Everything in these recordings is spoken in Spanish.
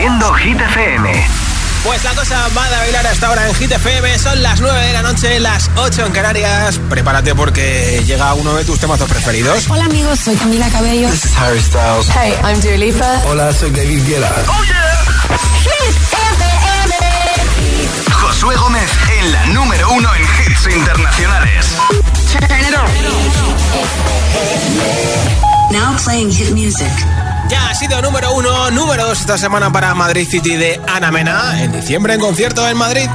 Produciendo Hit FM. Pues la cosa va a bailar hasta ahora en Hit FM. Son las 9 de la noche, las 8 en Canarias. Prepárate porque llega uno de tus temazos preferidos. Hola amigos, soy Camila Cabello. This is Harry Styles. Hey, I'm Dua Lipa. Hola, soy David Guetta. Oh yeah. Hit FM. Josué Gómez en la número uno en hits internacionales. Turn it on. Now playing hit music. Ya ha sido número uno, número dos esta semana para Madrid City de Ana Mena, en diciembre en concierto en Madrid.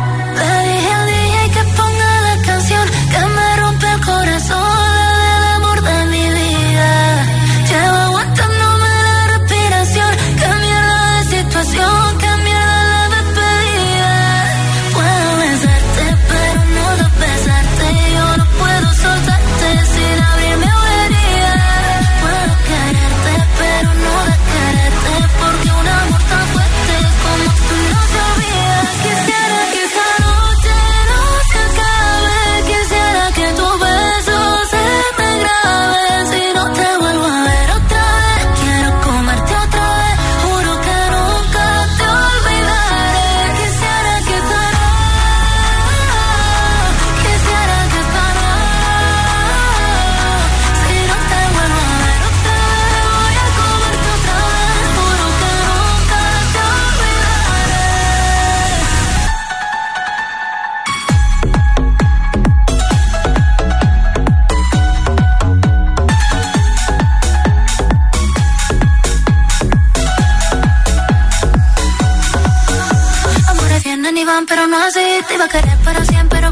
pero no así. Te iba a querer para siempre, pero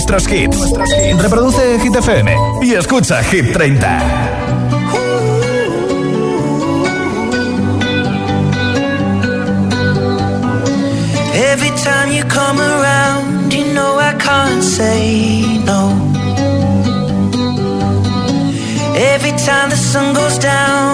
nuestros hits. Reproduce Hit FM y escucha Hit 30. Every time you come around, you know I can't say no. Every time the sun goes down.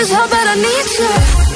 always held that I need you.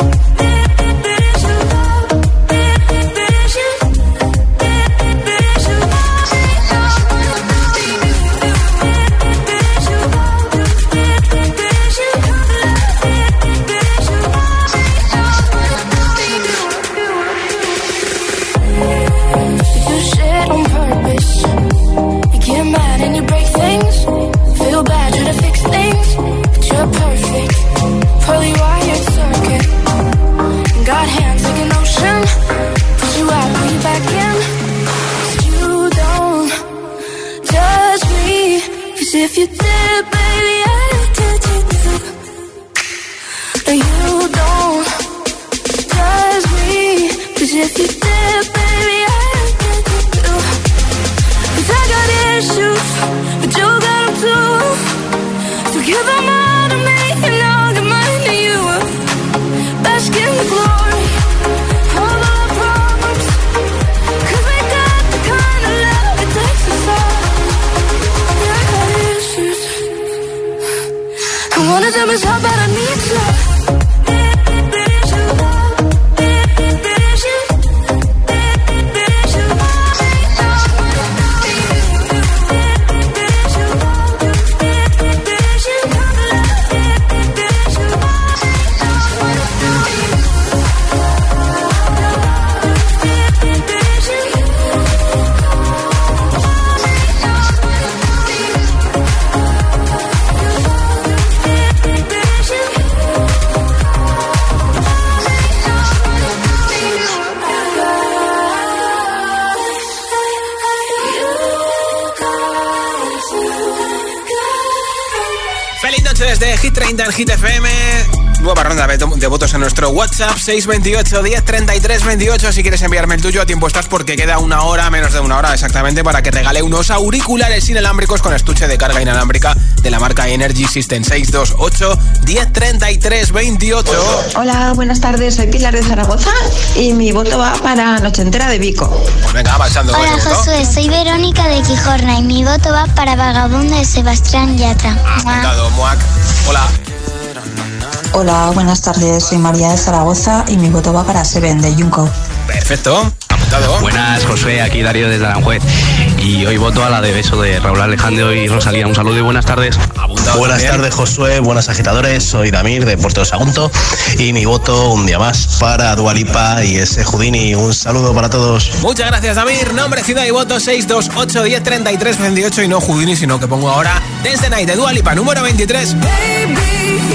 De, votos en nuestro WhatsApp 628 10 33 28. Si quieres enviarme el tuyo, a tiempo estás porque queda una hora, menos de una hora exactamente, para que regale unos auriculares inalámbricos con estuche de carga inalámbrica de la marca Energy System 628 10 33 28. Hola, buenas tardes. Soy Pilar de Zaragoza y mi voto va para Noche Entera de Vico. Pues venga, avanzando Hola. Josué, soy Verónica de Quijorna y mi voto va para Vagabundo de Sebastián Yatra. Apuntado, Muac. Hola. Hola, buenas tardes. Soy María de Zaragoza y mi voto va para Seven de Junco. Perfecto. Apuntado. Buenas, Josué, aquí Darío desde Aranjuez. Y hoy voto a la de beso de Raúl Alejandro y Rosalía. Un saludo y buenas tardes. Apuntado Buenas también. tardes, Josué. Buenas agitadores. Soy Damir de Puerto de Sagunto. Y mi voto un día más para Dualipa y ese Houdini. Un saludo para todos. Muchas gracias, Damir. Nombre, ciudad y voto 628 10 33 28. Y no Houdini, sino que pongo ahora Dance the Night de Dualipa, número 23. Baby,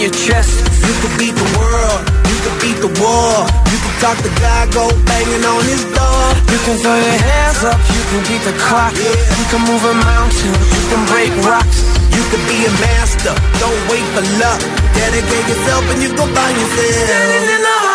In your chest. You could beat the world, you could beat the war. You could talk the guy, go banging on his door. You can throw your hands up, you can beat the clock. Yeah. You can move a mountain, you can break rocks. You could be a master, don't wait for luck. Dedicate yourself and you go find yourself. Standing in the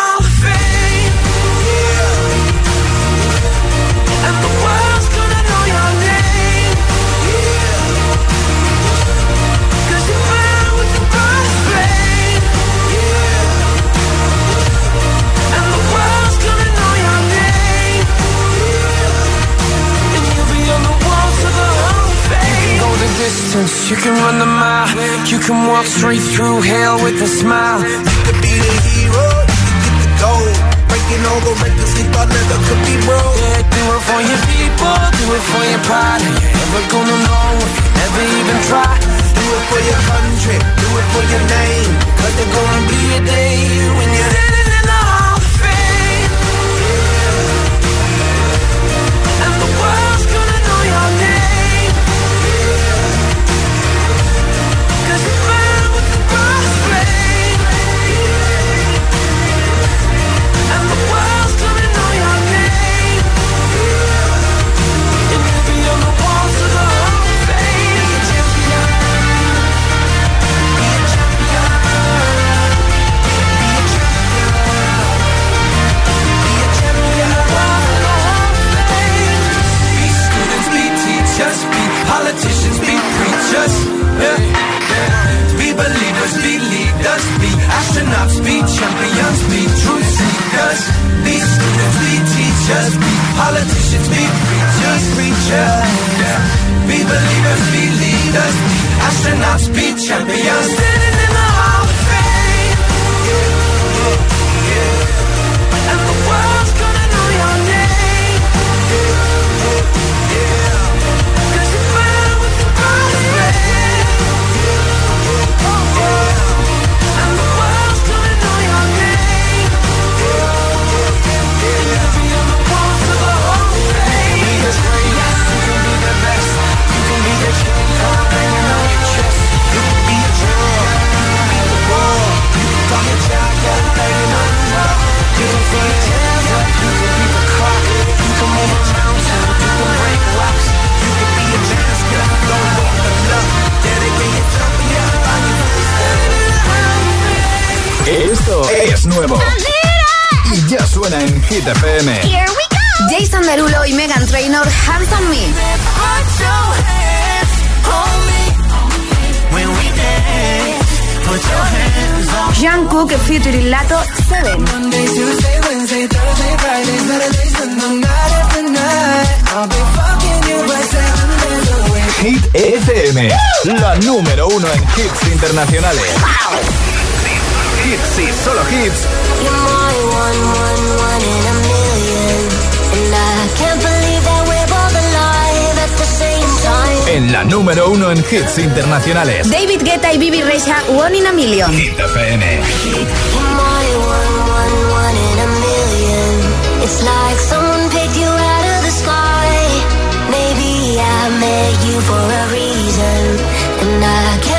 distance. You can run the mile. You can walk straight through hell with a smile. You could be the hero, you could get the gold. Breaking all the records they thought never could be broke. Esto es nuevo. Y ya suena en Hit FM. Here we go. Jason Derulo y Megan Trainor, Hands on Me. Jungkook featuring Lato 7. Hit FM, la número uno en hits internacionales. Hits y solo hits. You're my one, one, one in a million. And I can't believe that we're both alive at the same time. En la número uno en hits internacionales. David Guetta y Bibi Rexha, One in a Million. Hit FM. You're my one, one, one in a million. It's like someone picked you out of the sky. Maybe I met you for a reason. And I can't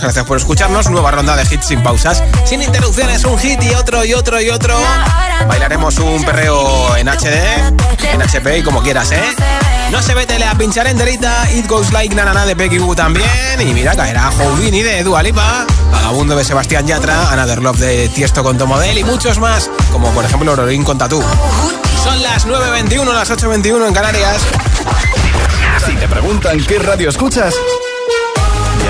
Gracias por escucharnos. Nueva ronda de hits sin pausas, sin interrupciones, un hit y otro y otro y otro. Bailaremos un perreo en HD, en HP y como quieras, ¿eh? No se vete a pinchar enterita, It Goes Like Na Na Na de Peggy Goo también. Y mira, caerá Houdini de Dua Lipa, Vagabundo de Sebastián Yatra, Another Love de Tiesto con Tomodel y muchos más, como por ejemplo Lorín con Tatú. Son las 9.21, las 8.21 en Canarias. Si te preguntan qué radio escuchas,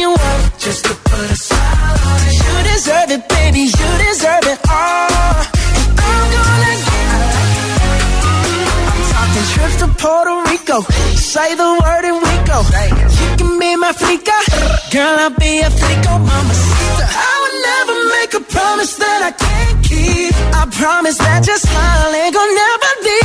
you up just to put a smile on it. You deserve it, baby. You deserve it all. And I'm gonna get I'm talking trips to Puerto Rico. Say the word and we go. You can be my flica. Girl, I'll be a flico, mama. I would never make a promise that I can't keep. I promise that your smile ain't gonna never be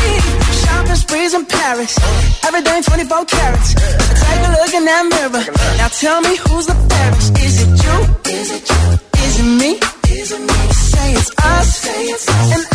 Paris. Everything 24 carats. Take a look in that mirror. Now tell me who's the fairest. Is it you? Is it you? Is it me? Is it me? Say it's us. Us.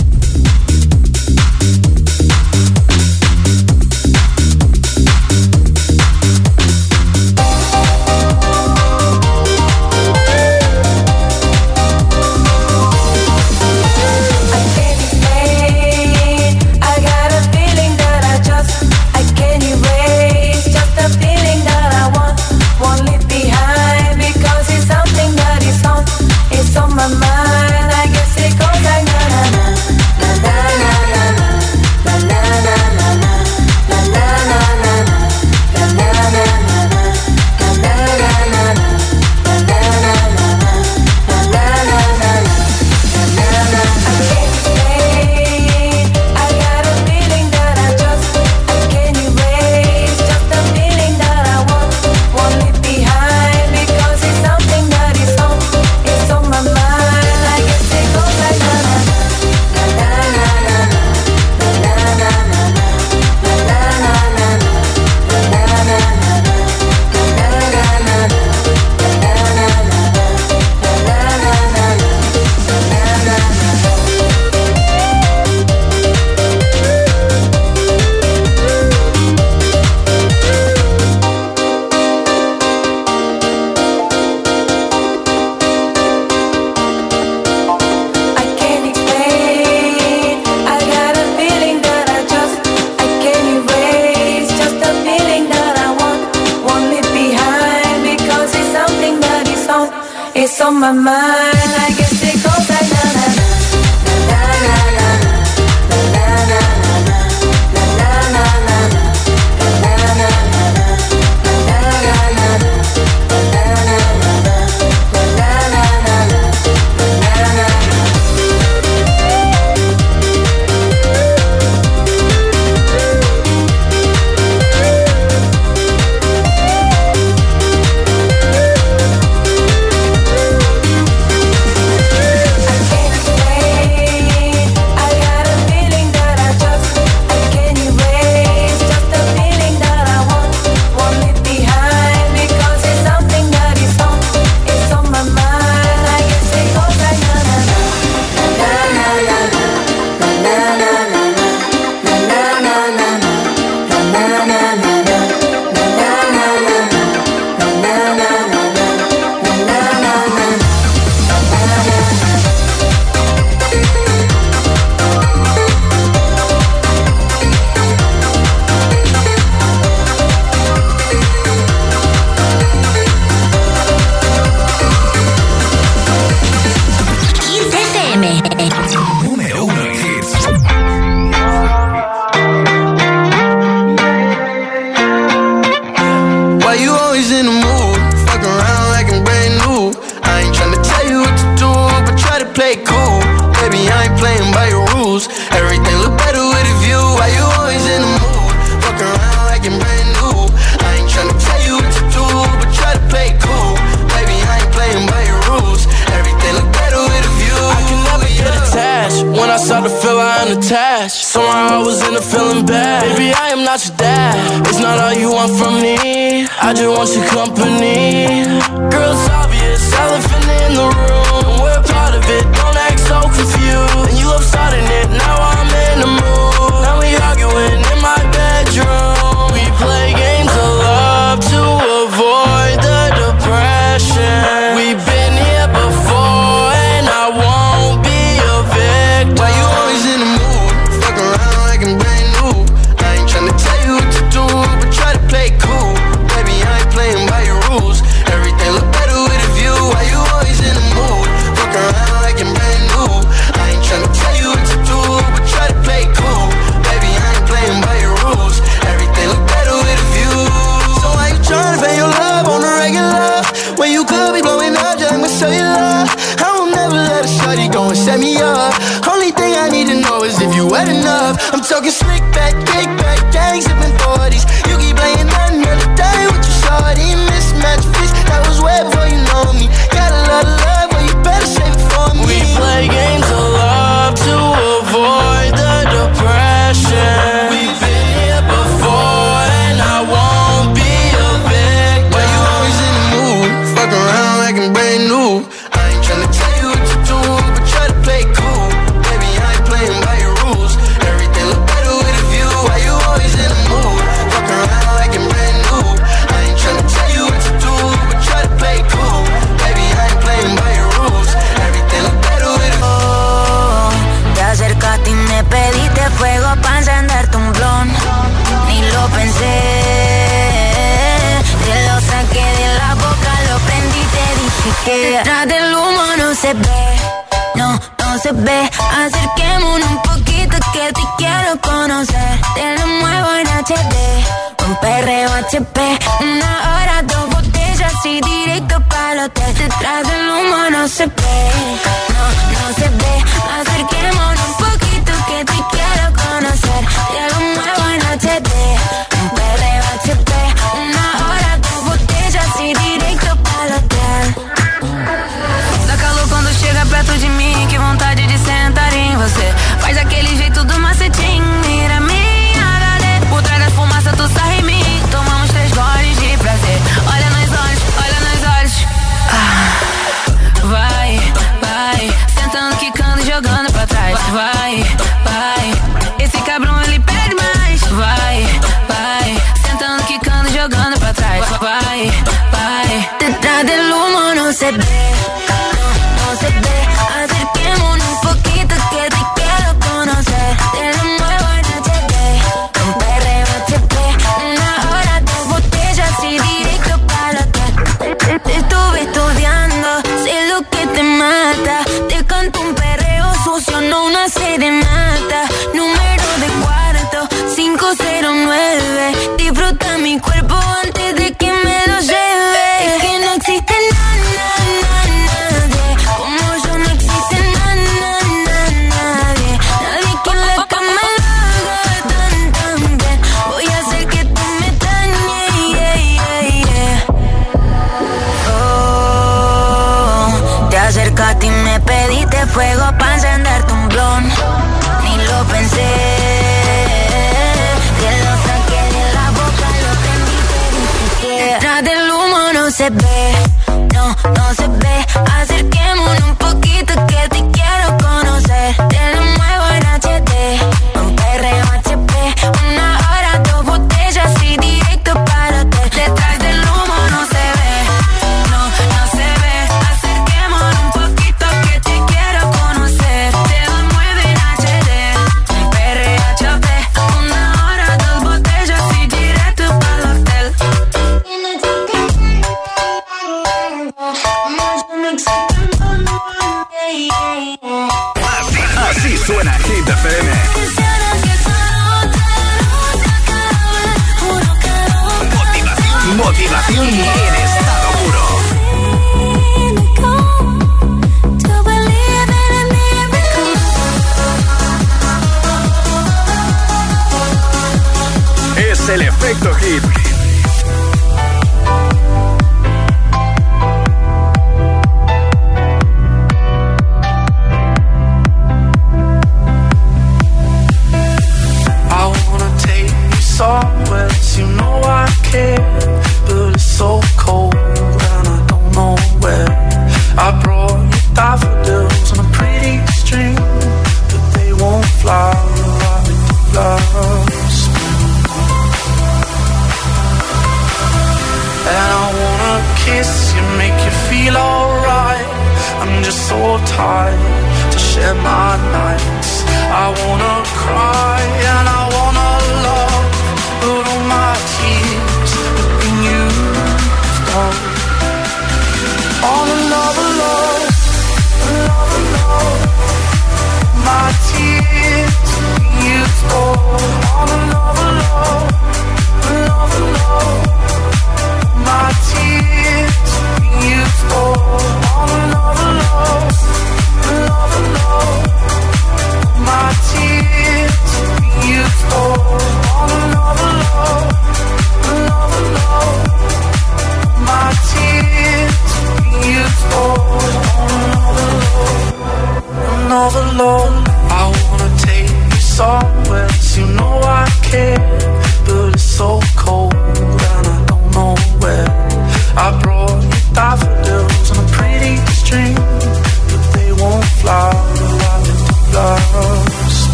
Un perreo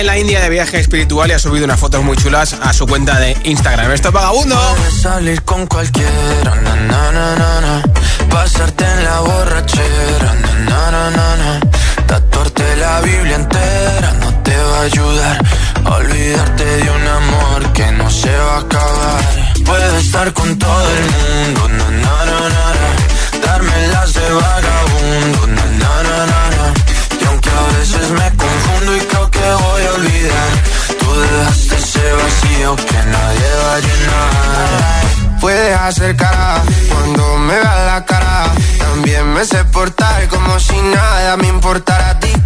en la India de viaje espiritual y ha subido unas fotos muy chulas a su cuenta de Instagram. Esto es vagabundo. Salir con cualquiera, na, na, na, pasarte en la borrachera, tatuarte la Biblia entera no te va a ayudar. Olvidarte de un amor que no se va a acabar. Puedo estar con todo el mundo, darme las de vagabundo, y aunque a veces me confundo y que voy a olvidar, tú dejaste ese vacío que nadie va a llenar. Puedes hacer cara cuando me veas la cara. También me sé portar como si nada me importara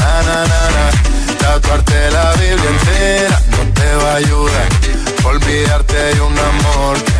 na, na, na. Tatuarte la Biblia entera no te va a ayudar. Olvidarte de un amor que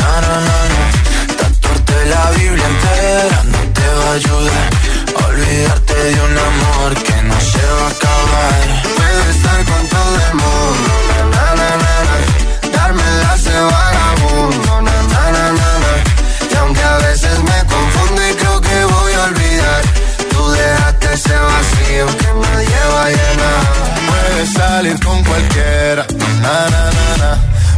na, na, na, na. Tatuarte la Biblia entera no te va a ayudar. Olvidarte de un amor que no se va a acabar. Puedo estar con todo el mundo, na, na, na, na. darme de vagabundo, na, na, y aunque a veces me confundo y creo que voy a olvidar, tú dejaste ese vacío que nadie va a llenar. Puedes salir con cualquiera, na, na, na, na.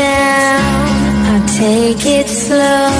down, I take it slow.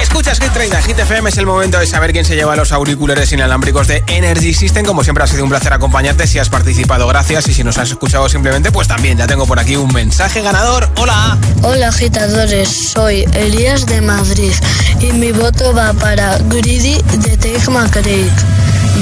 Escuchas Hit 30, Hit FM es el momento de saber quién se lleva los auriculares inalámbricos de Energy System. Como siempre ha sido un placer acompañarte, si has participado, gracias. Y si nos has escuchado simplemente, pues también ya tengo por aquí un mensaje ganador. Hola. Hola agitadores, soy Elías de Madrid y mi voto va para Greedy de Take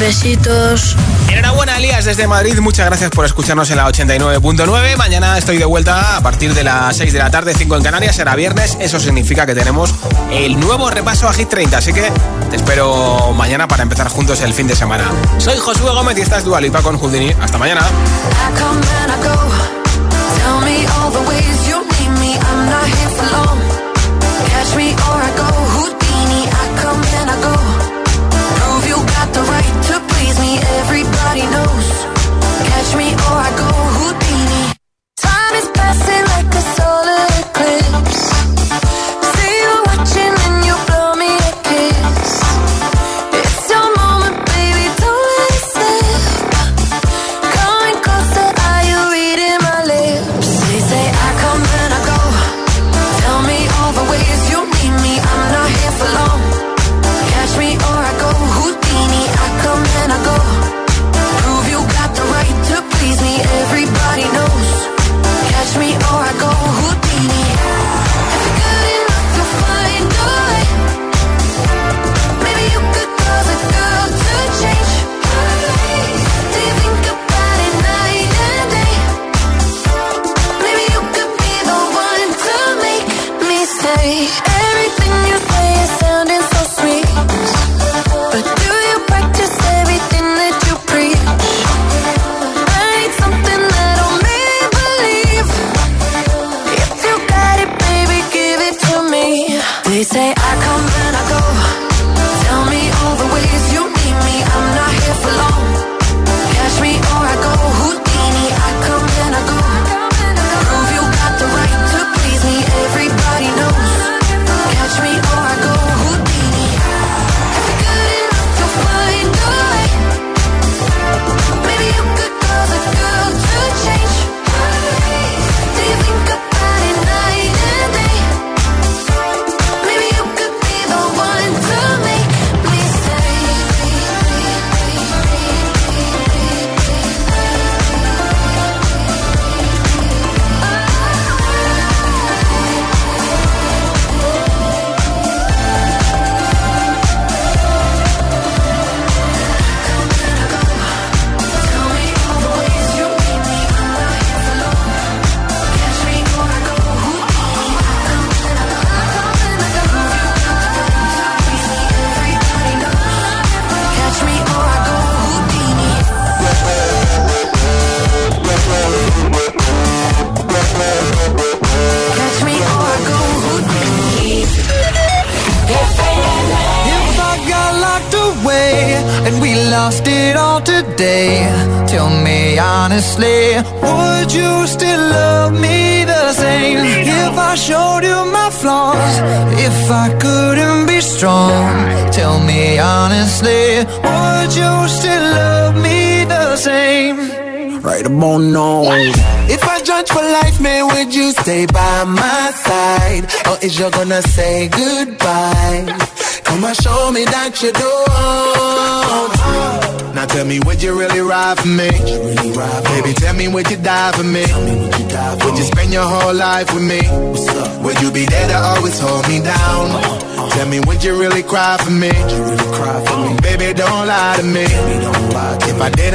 Besitos. Enhorabuena, Elías, desde Madrid. Muchas gracias por escucharnos en la 89.9. Mañana estoy de vuelta a partir de las 6 de la tarde, 5 en Canarias. Será viernes. Eso significa que tenemos el nuevo repaso a Hit 30. Así que te espero mañana para empezar juntos el fin de semana. Soy Josué Gómez y estás Dualipa con Houdini. Hasta mañana.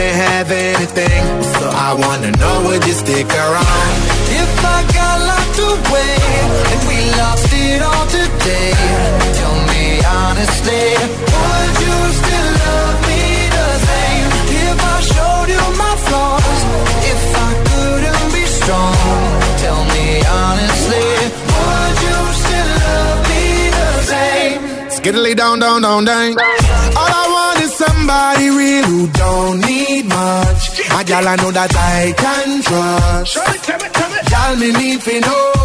didn't have anything, so I wanna know would you stick around? If I got locked away and we lost it all today, tell me honestly, would you still love me the same? If I showed you my flaws, if I couldn't be strong, tell me honestly, would you still love me the same? Skiddly down, down, down, down. All I somebody real who don't need much. A gal I know that I can trust. Gal me need to know.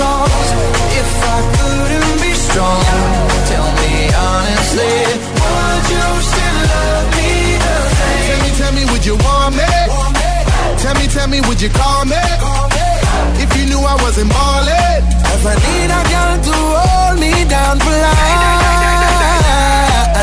you if I couldn't be strong, tell me honestly, would you still love me the same? Tell me, tell me, would you want me? Tell me, tell me, would you call me? If you knew I wasn't ballin'. If I need a girl to hold me down for life.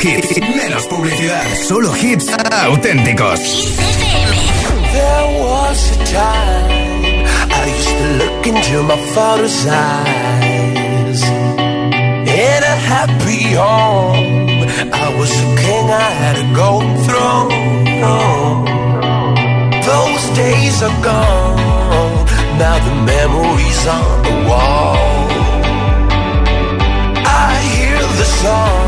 Hits, menos publicidad. Solo hits auténticos. There was a time I used to look into my father's eyes. In a happy home, I was a king, I had a golden throne. Those days are gone, now the memories on the wall. I hear the songs